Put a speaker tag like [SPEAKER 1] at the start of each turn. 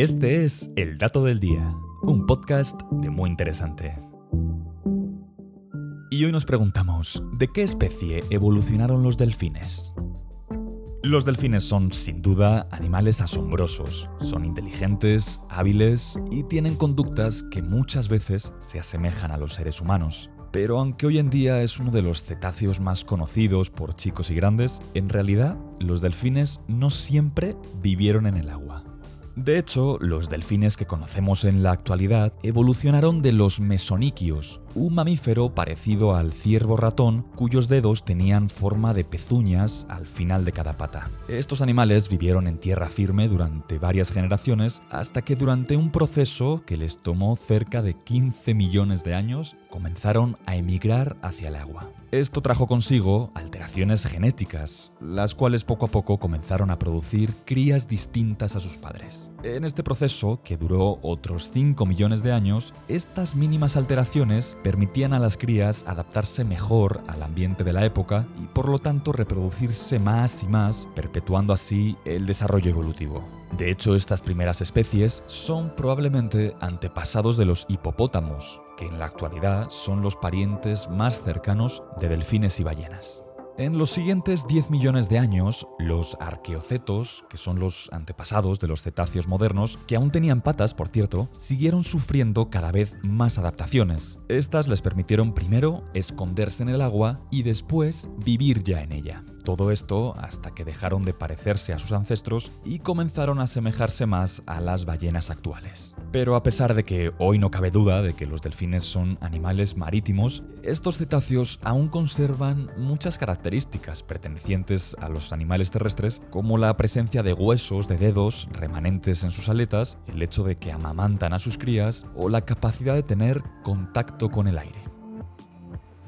[SPEAKER 1] Este es El Dato del Día, un podcast de muy interesante. Y hoy nos preguntamos, ¿de qué especie evolucionaron los delfines? Los delfines son, sin duda, animales asombrosos. Son inteligentes, hábiles y tienen conductas que muchas veces se asemejan a los seres humanos. Pero aunque hoy en día es uno de los cetáceos más conocidos por chicos y grandes, en realidad los delfines no siempre vivieron en el agua. De hecho, los delfines que conocemos en la actualidad evolucionaron de los mesoniquios, un mamífero parecido al ciervo ratón cuyos dedos tenían forma de pezuñas al final de cada pata. Estos animales vivieron en tierra firme durante varias generaciones hasta que durante un proceso que les tomó cerca de 15 millones de años comenzaron a emigrar hacia el agua. Esto trajo consigo alteraciones genéticas, las cuales poco a poco comenzaron a producir crías distintas a sus padres. En este proceso, que duró otros 5 millones de años, estas mínimas alteraciones permitían a las crías adaptarse mejor al ambiente de la época y por lo tanto reproducirse más y más, perpetuando así el desarrollo evolutivo. De hecho, estas primeras especies son probablemente antepasados de los hipopótamos, que en la actualidad son los parientes más cercanos de delfines y ballenas. En los siguientes 10 millones de años, los arqueocetos, que son los antepasados de los cetáceos modernos, que aún tenían patas, por cierto, siguieron sufriendo cada vez más adaptaciones. Estas les permitieron primero esconderse en el agua y después vivir ya en ella. Todo esto hasta que dejaron de parecerse a sus ancestros y comenzaron a asemejarse más a las ballenas actuales. Pero a pesar de que hoy no cabe duda de que los delfines son animales marítimos, estos cetáceos aún conservan muchas características pertenecientes a los animales terrestres, como la presencia de huesos, de dedos, remanentes en sus aletas, el hecho de que amamantan a sus crías o la capacidad de tener contacto con el aire.